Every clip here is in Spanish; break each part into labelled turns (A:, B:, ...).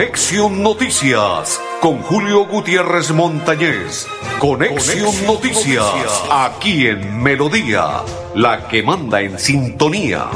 A: Conexión Noticias con Julio Gutiérrez Montañez. Conexión, Noticias, aquí en Melodía, la que manda en sintonía.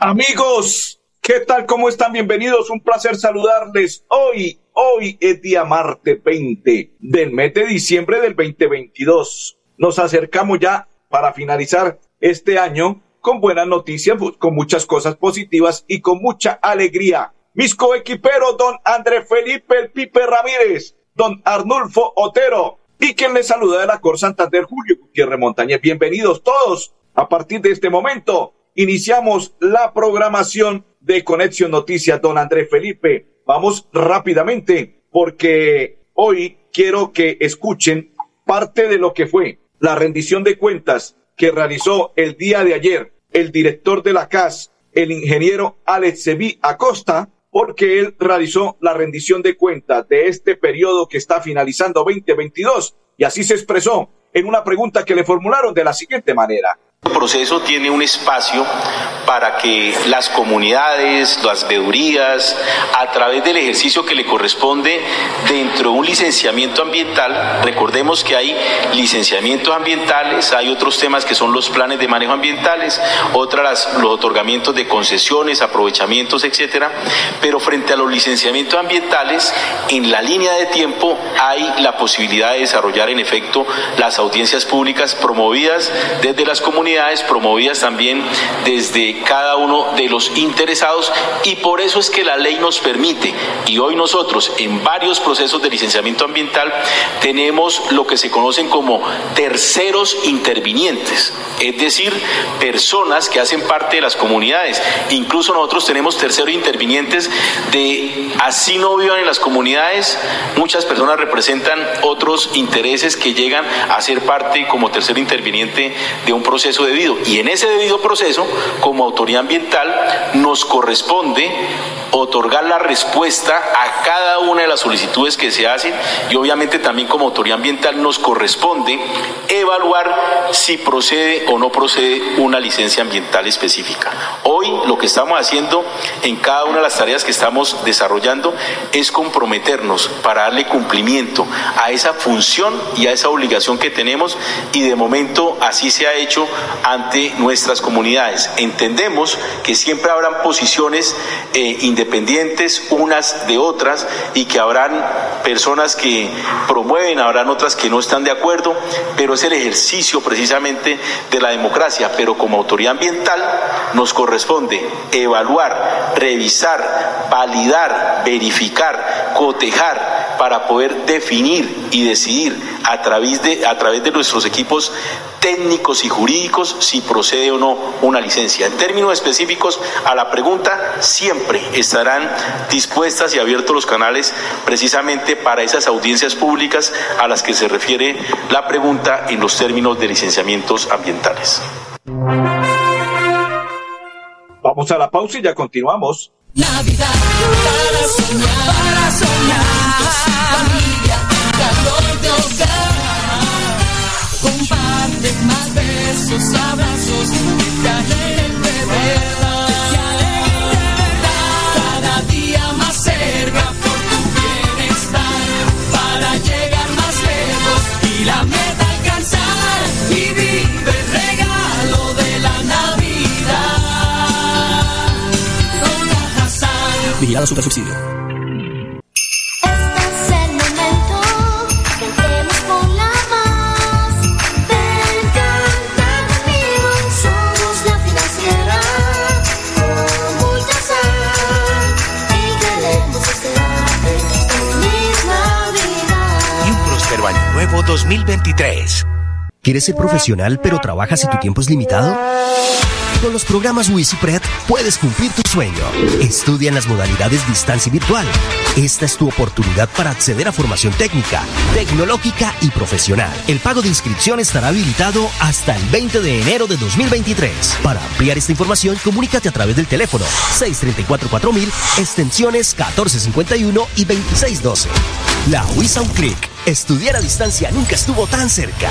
B: Amigos, ¿qué tal? ¿Cómo están? Bienvenidos. Un placer saludarles. Hoy, hoy es día martes 20 del mes de diciembre del 2022. Nos acercamos ya para finalizar este año con buenas noticias, con muchas cosas positivas y con mucha alegría. Mis coequiperos, don André Felipe El Pipe Ramírez, don Arnulfo Otero y quien les saluda de la Cor Santander, Julio Gutiérrez Montañez. Bienvenidos todos. A partir de este momento, iniciamos la programación de Conexión Noticias, don André Felipe. Vamos rápidamente porque hoy quiero que escuchen parte de lo que fue la rendición de cuentas que realizó el día de ayer el director de la CAS, el ingeniero Alex Sevi Acosta, porque él realizó la rendición de cuentas de este periodo que está finalizando 2022 y así se expresó en una pregunta que le formularon de la siguiente manera.
C: El proceso tiene un espacio para que las comunidades, las veedurías, a través del ejercicio que le corresponde dentro de un licenciamiento ambiental, recordemos que hay licenciamientos ambientales, hay otros temas que son los planes de manejo ambientales, otras los otorgamientos de concesiones, aprovechamientos, etcétera, pero frente a los licenciamientos ambientales, en la línea de tiempo hay la posibilidad de desarrollar en efecto las audiencias públicas promovidas desde las comunidades promovidas también desde cada uno de los interesados y por eso es que la ley nos permite y hoy nosotros en varios procesos de licenciamiento ambiental tenemos lo que se conocen como terceros intervinientes, es decir, personas que hacen parte de las comunidades. Incluso nosotros tenemos terceros intervinientes de así no vivan en las comunidades, muchas personas representan otros intereses que llegan a ser parte como tercer interviniente de un proceso debido. Y en ese debido proceso, como autoridad ambiental, nos corresponde otorgar la respuesta a cada una de las solicitudes que se hacen y obviamente también como autoridad ambiental nos corresponde evaluar si procede o no procede una licencia ambiental específica. Hoy lo que estamos haciendo en cada una de las tareas que estamos desarrollando es comprometernos para darle cumplimiento a esa función y a esa obligación que tenemos y de momento así se ha hecho ante nuestras comunidades. Entendemos que siempre habrán posiciones eh, independientes unas de otras y que habrán personas que promueven, habrán otras que no están de acuerdo, pero es el ejercicio precisamente de la democracia. Pero como autoridad ambiental nos corresponde evaluar, revisar, validar, verificar, cotejar para poder definir y decidir a través de, a través de nuestros equipos técnicos y jurídicos si procede o no una licencia. En términos específicos a la pregunta, siempre estarán dispuestas y abiertos los canales precisamente para esas audiencias públicas a las que se refiere la pregunta en los términos de licenciamientos ambientales.
B: Vamos a la pausa y ya continuamos.
D: Navidad para soñar, para soñar. Familia, calor de hogar. Comparte más besos, abrazos, que alegren de verdad. Cada día más cerca por tu bienestar. Para llegar más lejos y la meta alcanzar. Y vive el regalo de la Navidad. Con Cajasal.
E: Vigilado Super Subsidio.
F: Nuevo 2023.
E: ¿Quieres ser profesional pero trabajas y tu tiempo es limitado? Con los programas WisiPred puedes cumplir tu sueño. Estudia en las modalidades distancia y virtual. Esta es tu oportunidad para acceder a formación técnica, tecnológica y profesional. El pago de inscripción estará habilitado hasta el 20 de enero de 2023. Para ampliar esta información, comunícate a través del teléfono 634-4000, extensiones 1451 y 2612. La WISA un clic. Estudiar a distancia nunca estuvo tan cerca.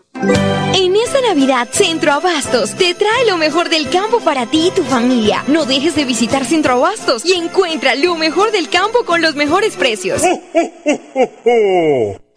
G: Navidad, Centro Abastos te trae lo mejor del campo para ti y tu familia. No dejes de visitar Centro Abastos y encuentra lo mejor del campo con los mejores precios.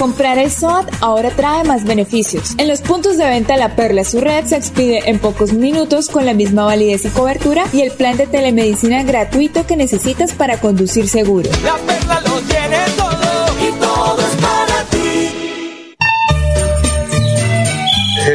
H: Comprar el SOAT ahora trae más beneficios. En los puntos de venta La Perla su red se expide en pocos minutos con la misma validez y cobertura y el plan de telemedicina gratuito que necesitas para conducir seguro.
I: La perla lo tiene todo y todo es para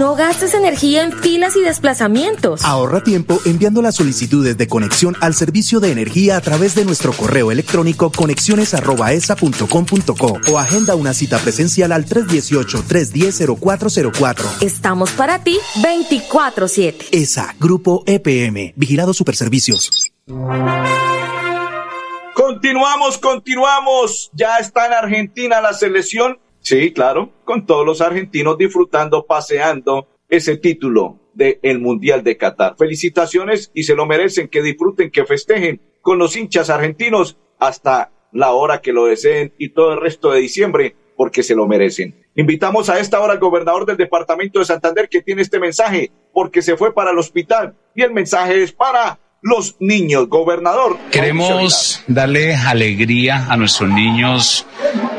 J: No gastes energía en filas y desplazamientos.
K: Ahorra tiempo enviando las solicitudes de conexión al servicio de energía a través de nuestro correo electrónico conexiones@esa.com.co o agenda una cita presencial al 318-310-0404.
J: Estamos para ti 24/7.
K: ESA, Grupo EPM, Vigilado Superservicios.
B: Continuamos, continuamos. Ya está en Argentina la selección. Sí, claro, con todos los argentinos disfrutando, paseando ese título del Mundial de Qatar. Felicitaciones y se lo merecen, que disfruten, que festejen con los hinchas argentinos hasta la hora que lo deseen y todo el resto de diciembre, porque se lo merecen. Invitamos a esta hora al gobernador del departamento de Santander que tiene este mensaje, porque se fue para el hospital y el mensaje es para los niños. Gobernador.
L: Queremos darle alegría a nuestros niños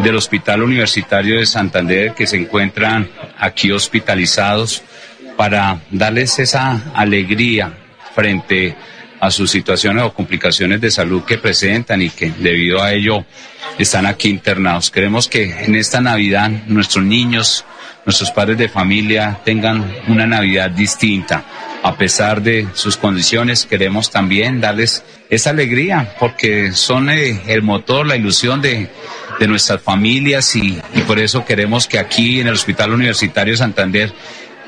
L: del Hospital Universitario de Santander que se encuentran aquí hospitalizados para darles esa alegría frente a sus situaciones o complicaciones de salud que presentan y que debido a ello están aquí internados. Queremos que en esta Navidad nuestros niños, nuestros padres de familia tengan una Navidad distinta. A pesar de sus condiciones, queremos también darles esa alegría porque son eh, el motor, la ilusión de, de nuestras familias y, por eso queremos que aquí en el Hospital Universitario de Santander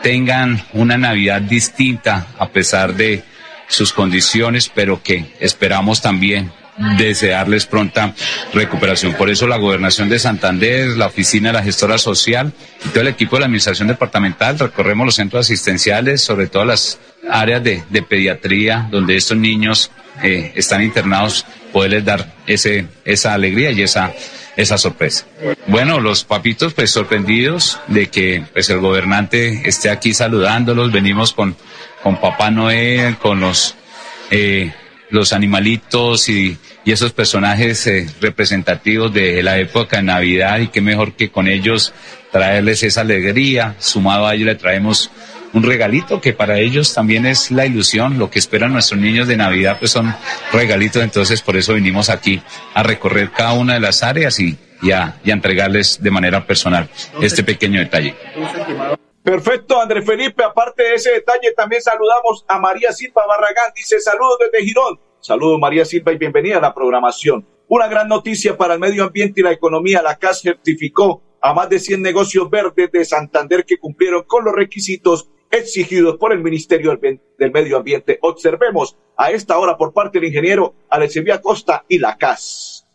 L: tengan una Navidad distinta a pesar de sus condiciones, pero que esperamos también desearles pronta recuperación. Por eso la Gobernación de Santander, la Oficina de la Gestora Social y todo el equipo de la Administración Departamental recorremos los centros asistenciales, sobre todo las áreas de, de pediatría donde estos niños eh, están internados, poderles dar ese, esa alegría y esa, esa sorpresa. Bueno, los papitos pues sorprendidos de que pues el gobernante esté aquí saludándolos, venimos con, con Papá Noel, con los eh, los animalitos y, y esos personajes eh, representativos de la época de Navidad y qué mejor que con ellos traerles esa alegría. Sumado a ello le traemos un regalito que para ellos también es la ilusión, lo que esperan nuestros niños de Navidad pues son regalitos, entonces por eso vinimos aquí a recorrer cada una de las áreas y, y, a, y a entregarles de manera personal este pequeño detalle.
B: Perfecto, André Felipe. Aparte de ese detalle, también saludamos a María Silva Barragán. Dice saludos desde Girón. Saludos, María Silva, y bienvenida a la programación. Una gran noticia para el medio ambiente y la economía. La CAS certificó a más de 100 negocios verdes de Santander que cumplieron con los requisitos exigidos por el Ministerio del Medio Ambiente. Observemos a esta hora por parte del ingeniero Alexevia Costa y la CAS.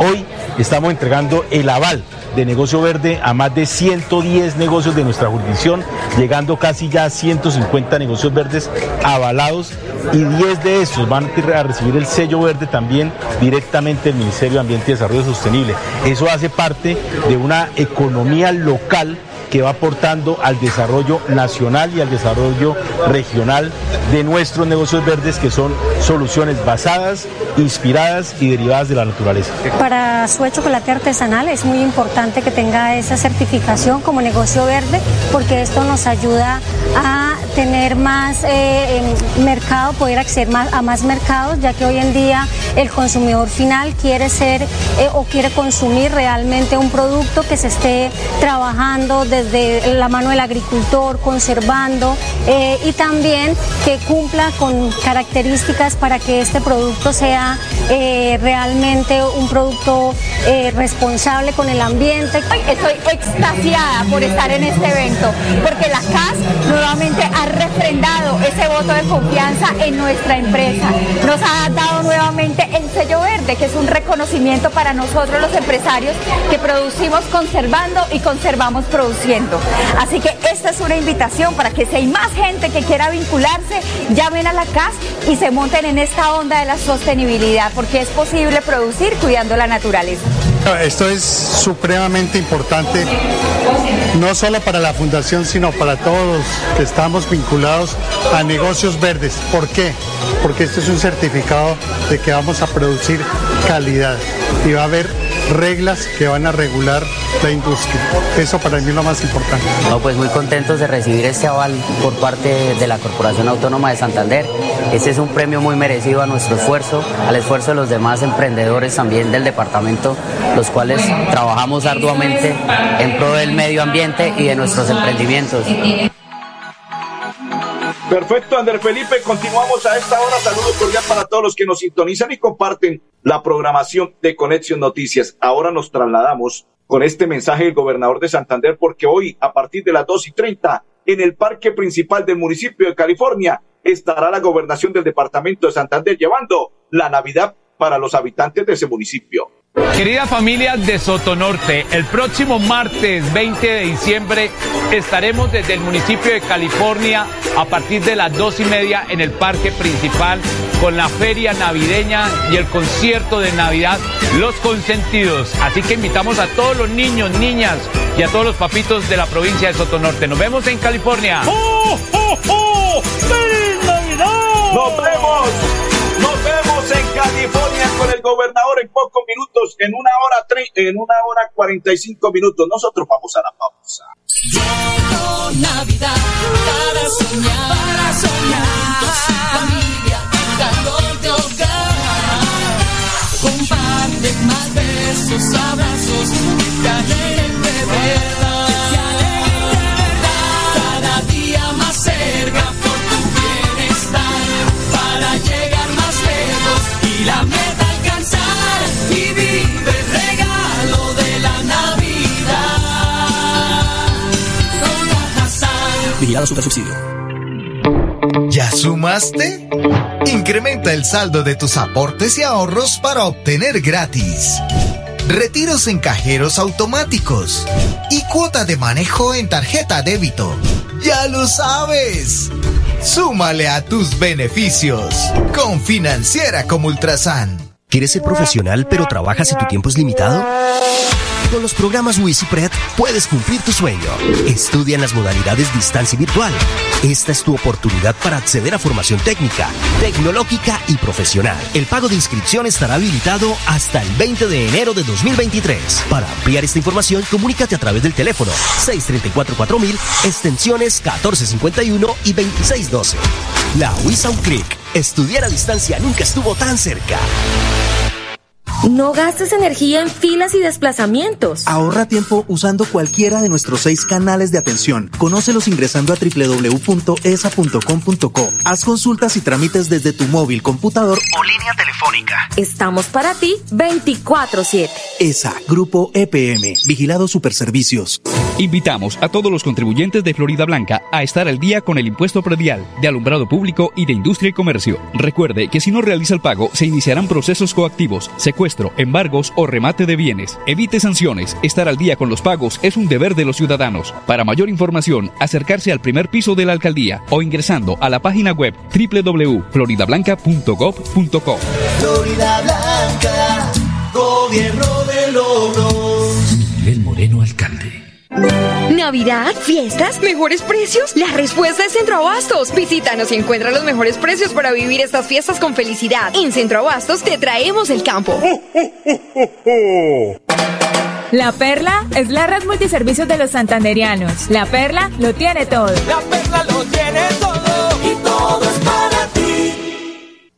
M: Hoy estamos entregando el aval de negocio verde a más de 110 negocios de nuestra jurisdicción, llegando casi ya a 150 negocios verdes avalados y 10 de estos van a recibir el sello verde también directamente del Ministerio de Ambiente y Desarrollo Sostenible. Eso hace parte de una economía local que va aportando al desarrollo nacional y al desarrollo regional de nuestros negocios verdes, que son soluciones basadas, inspiradas y derivadas de la naturaleza.
N: Para su chocolate artesanal es muy importante que tenga esa certificación como negocio verde, porque esto nos ayuda tener más eh, mercado, poder acceder más, a más mercados, ya que hoy en día el consumidor final quiere ser eh, o quiere consumir realmente un producto que se esté trabajando desde la mano del agricultor, conservando eh, y también que cumpla con características para que este producto sea realmente un producto responsable con el ambiente.
O: Estoy extasiada por estar en este evento, porque la CAS nuevamente ha refrendado ese voto de confianza en nuestra empresa. Nos ha dado que es un reconocimiento para nosotros los empresarios que producimos conservando y conservamos produciendo. Así que esta es una invitación para que si hay más gente que quiera vincularse, llamen a la CAS y se monten en esta onda de la sostenibilidad, porque es posible producir cuidando la naturaleza.
P: Esto es supremamente importante, no solo para la fundación, sino para todos los que estamos vinculados a negocios verdes. ¿Por qué? Porque esto es un certificado de que vamos a producir calidad y va a haber reglas que van a regular la industria. Eso para mí es lo más importante.
Q: No, pues muy contentos de recibir este aval por parte de la Corporación Autónoma de Santander. Este es un premio muy merecido a nuestro esfuerzo, al esfuerzo de los demás emprendedores también del departamento, los cuales trabajamos arduamente en pro del medio ambiente y de nuestros emprendimientos.
B: Perfecto, Andrés Felipe. Continuamos a esta hora. Saludos cordiales para todos los que nos sintonizan y comparten la programación de Conexión Noticias. Ahora nos trasladamos con este mensaje del gobernador de Santander porque hoy, a partir de las dos y treinta, en el parque principal del municipio de California, estará la gobernación del departamento de Santander llevando la Navidad para los habitantes de ese municipio.
R: Querida familia de Sotonorte, el próximo martes 20 de diciembre estaremos desde el municipio de California a partir de las dos y media en el parque principal con la feria navideña y el concierto de Navidad Los Consentidos. Así que invitamos a todos los niños, niñas y a todos los papitos de la provincia de Sotonorte. Nos vemos en California.
B: ¡Oh, oh, oh! ¡Feliz Navidad! ¡Nos vemos! Nos vemos en California con el gobernador en pocos minutos, en una hora en una hora 45 minutos. Nosotros vamos a la pausa.
D: Llegó Navidad para soñar, para soñar. familia, calor de hogar. Comparte más besos, abrazos, que
E: Vigilado Super Subsidio.
S: ¿Ya sumaste? Incrementa el saldo de tus aportes y ahorros para obtener gratis. Retiros en cajeros automáticos y cuota de manejo en tarjeta débito. Ya lo sabes. Súmale a tus beneficios con Financiera como Ultrasan.
E: ¿Quieres ser profesional pero trabajas y tu tiempo es limitado? Con los programas WisiPred puedes cumplir tu sueño. Estudia en las modalidades distancia y virtual. Esta es tu oportunidad para acceder a formación técnica, tecnológica y profesional. El pago de inscripción estará habilitado hasta el 20 de enero de 2023. Para ampliar esta información, comunícate a través del teléfono 634-4000, extensiones 1451 y 2612. La WISA un clic. Estudiar a distancia nunca estuvo tan cerca.
J: No gastes energía en filas y desplazamientos.
K: Ahorra tiempo usando cualquiera de nuestros seis canales de atención. Conócelos ingresando a www.esa.com.co. Haz consultas y trámites desde tu móvil, computador o línea telefónica.
J: Estamos para ti 24-7.
K: ESA, Grupo EPM, Vigilado Superservicios.
T: Invitamos a todos los contribuyentes de Florida Blanca a estar al día con el impuesto predial de alumbrado público y de industria y comercio. Recuerde que si no realiza el pago, se iniciarán procesos coactivos, secuestros, embargos o remate de bienes. Evite sanciones. Estar al día con los pagos es un deber de los ciudadanos. Para mayor información, acercarse al primer piso de la alcaldía o ingresando a la página web www.floridablanca.gov.co.
D: Florida Blanca, gobierno de logros.
U: Miguel Moreno, alcalde.
G: ¿Navidad? ¿Fiestas? ¿Mejores precios? La respuesta es Centro Abastos. Visítanos y encuentra los mejores precios para vivir estas fiestas con felicidad. En Centro Abastos te traemos el campo.
H: La Perla es la red multiservicios de los santanderianos. La Perla lo tiene todo.
D: La perla lo tiene todo y todo es.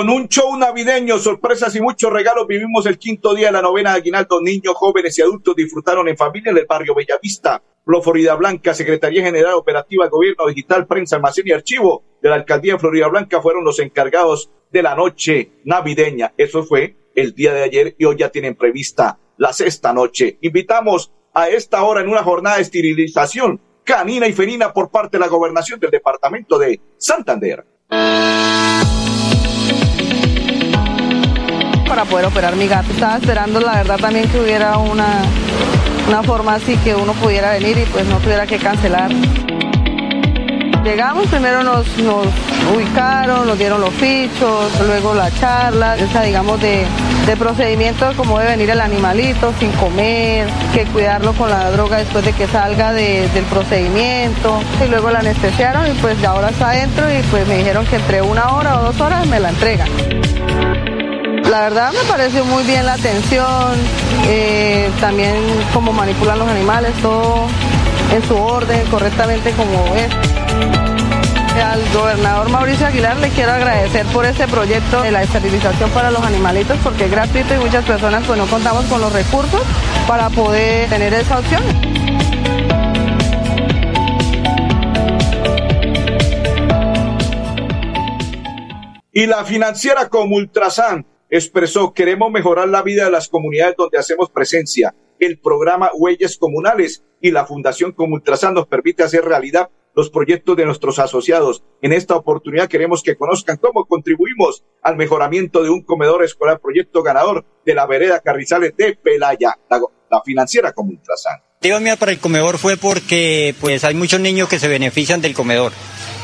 B: Con un show navideño, sorpresas y muchos regalos, vivimos el quinto día de la novena de Aguinaldo. Niños, jóvenes y adultos disfrutaron en familia en el barrio Bellavista. Flo Florida Blanca, Secretaría General Operativa, Gobierno Digital, Prensa, Almacén y Archivo de la Alcaldía de Florida Blanca fueron los encargados de la noche navideña. Eso fue el día de ayer y hoy ya tienen prevista la sexta noche. Invitamos a esta hora en una jornada de esterilización canina y felina por parte de la gobernación del departamento de Santander.
V: Para poder operar mi gato. Estaba esperando, la verdad, también que hubiera una, una forma así que uno pudiera venir y pues no tuviera que cancelar. Llegamos, primero nos, ubicaron, nos dieron los fichos, luego la charla, esa digamos de, de procedimiento de cómo debe venir el animalito sin comer, que cuidarlo con la droga después de que salga de- del procedimiento. Y luego la anestesiaron y pues ya ahora está adentro y pues me dijeron que entre una hora o dos horas me la entregan. La verdad me pareció muy bien la atención, eh, también cómo manipulan los animales, todo en su orden, correctamente como es. Al gobernador Mauricio Aguilar le quiero agradecer por este proyecto de la esterilización para los animalitos porque es gratuito y muchas personas pues no contamos con los recursos para poder tener esa opción.
B: Y la financiera como Ultrasan expresó, queremos mejorar la vida de las comunidades donde hacemos presencia. El programa Huellas Comunales y la Fundación como Ultrasan nos permite hacer realidad los proyectos de nuestros asociados. En esta oportunidad queremos que conozcan cómo contribuimos al mejoramiento de un comedor escolar, proyecto ganador de la vereda Carrizales de Pelaya, la, la financiera como Ultrasan.
W: La mía para el comedor fue porque pues hay muchos niños que se benefician del comedor.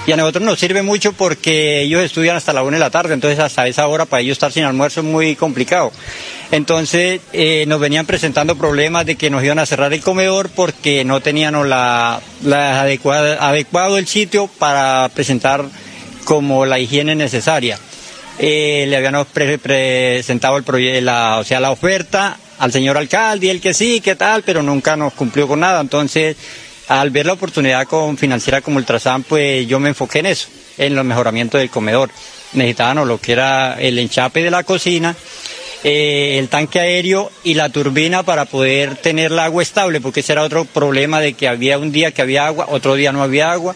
W: Y a nosotros nos sirve mucho porque ellos estudian hasta la una de la tarde, entonces hasta esa hora para ellos estar sin almuerzo es muy complicado. Entonces eh, nos venían presentando problemas de que nos iban a cerrar el comedor porque no teníamos la, la adecuada, adecuado el sitio para presentar como la higiene necesaria. Eh, le habíamos pre- presentado el proye- la, o sea, la oferta al señor alcalde, él que sí, que tal, pero nunca nos cumplió con nada. Entonces, al ver la oportunidad con financiera como Ultrasan, pues yo me enfoqué en eso, en los mejoramientos del comedor. Necesitábamos lo que era el enchape de la cocina, eh, el tanque aéreo y la turbina para poder tener el agua estable, porque ese era otro problema de que había un día que había agua, otro día no había agua.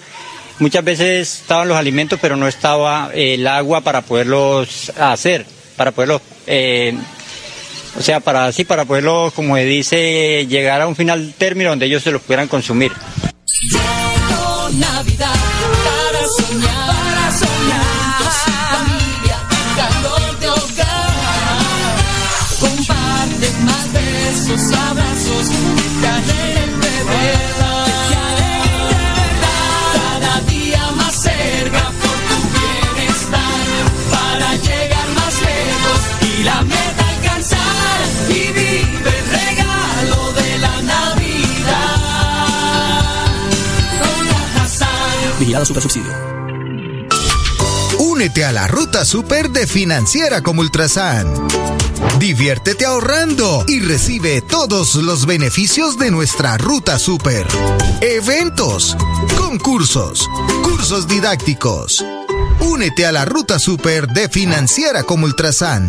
W: Muchas veces estaban los alimentos, pero no estaba eh, el agua para poderlos hacer, para poderlos, eh, o sea, para así, para poderlos, como se dice, llegar a un final término donde ellos se los pudieran consumir.
E: Vigilado Subsidio.
S: Únete a la ruta super de Financiera como Ultrasan. Diviértete ahorrando y recibe todos los beneficios de nuestra ruta super. Eventos, concursos, cursos didácticos. Únete a la ruta super de Financiera como Ultrasan.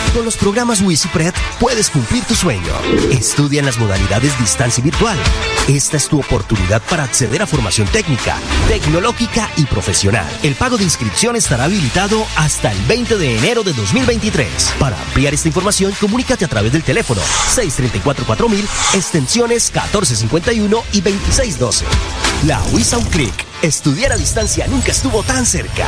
E: Con los programas WisiPred puedes cumplir tu sueño. Estudia en las modalidades distancia y virtual. Esta es tu oportunidad para acceder a formación técnica, tecnológica y profesional. El pago de inscripción estará habilitado hasta el 20 de enero de 2023. Para ampliar esta información, comunícate a través del teléfono 634-4000, extensiones 1451 y 2612. La WISA un clic. Estudiar a distancia nunca estuvo tan cerca.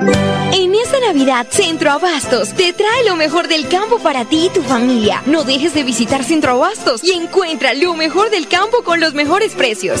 G: En esta Navidad, Centro Abastos te trae lo mejor del campo para ti y tu familia. No dejes de visitar Centro Abastos y encuentra lo mejor del campo con los mejores precios.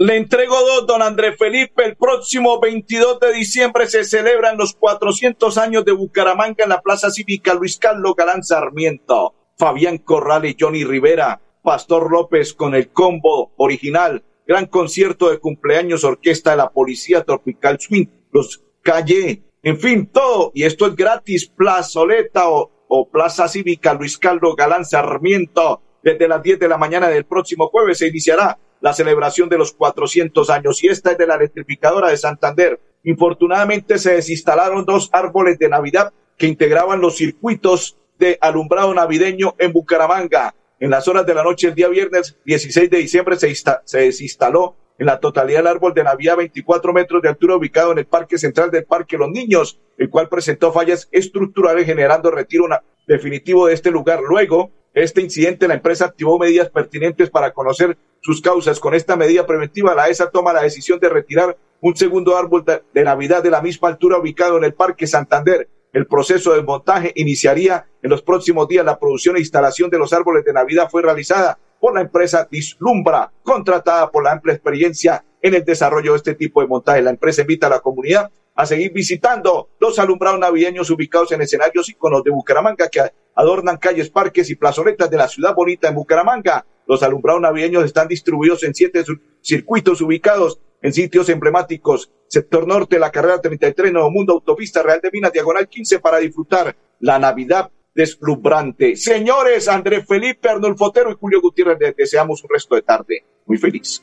B: Le entrego dos, don Andrés Felipe. El próximo 22 de diciembre se celebran los 400 años de Bucaramanga en la Plaza Cívica Luis Carlos Galán Sarmiento. Fabián Corral y Johnny Rivera. Pastor López con el combo original. Gran concierto de cumpleaños, orquesta de la Policía Tropical Swing. Los Calle. En fin, todo. Y esto es gratis. Plazoleta o, o Plaza Cívica Luis Carlos Galán Sarmiento. Desde las 10 de la mañana del próximo jueves se iniciará la celebración de los 400 años y esta es de la electrificadora de Santander. Infortunadamente se desinstalaron dos árboles de Navidad que integraban los circuitos de alumbrado navideño en Bucaramanga. En las horas de la noche el día viernes 16 de diciembre se, se desinstaló en la totalidad el árbol de Navidad 24 metros de altura ubicado en el Parque Central del Parque Los Niños, el cual presentó fallas estructurales generando retiro definitivo de este lugar. Luego, este incidente, la empresa activó medidas pertinentes para conocer sus causas. Con esta medida preventiva, la ESA toma la decisión de retirar un segundo árbol de, de Navidad de la misma altura ubicado en el Parque Santander. El proceso de montaje iniciaría en los próximos días. La producción e instalación de los árboles de Navidad fue realizada por la empresa Dislumbra, contratada por la amplia experiencia en el desarrollo de este tipo de montaje. La empresa invita a la comunidad a seguir visitando los alumbrados navideños ubicados en escenarios íconos de Bucaramanga que adornan calles, parques y plazoletas de la ciudad bonita en Bucaramanga. Los alumbrados navideños están distribuidos en siete circuitos ubicados en sitios emblemáticos. Sector norte, la carrera 33, Nuevo Mundo, Autopista Real de Minas, Diagonal 15 para disfrutar la Navidad deslumbrante. Señores, Andrés Felipe, Arnulfo Otero y Julio Gutiérrez, les deseamos un resto de tarde muy feliz.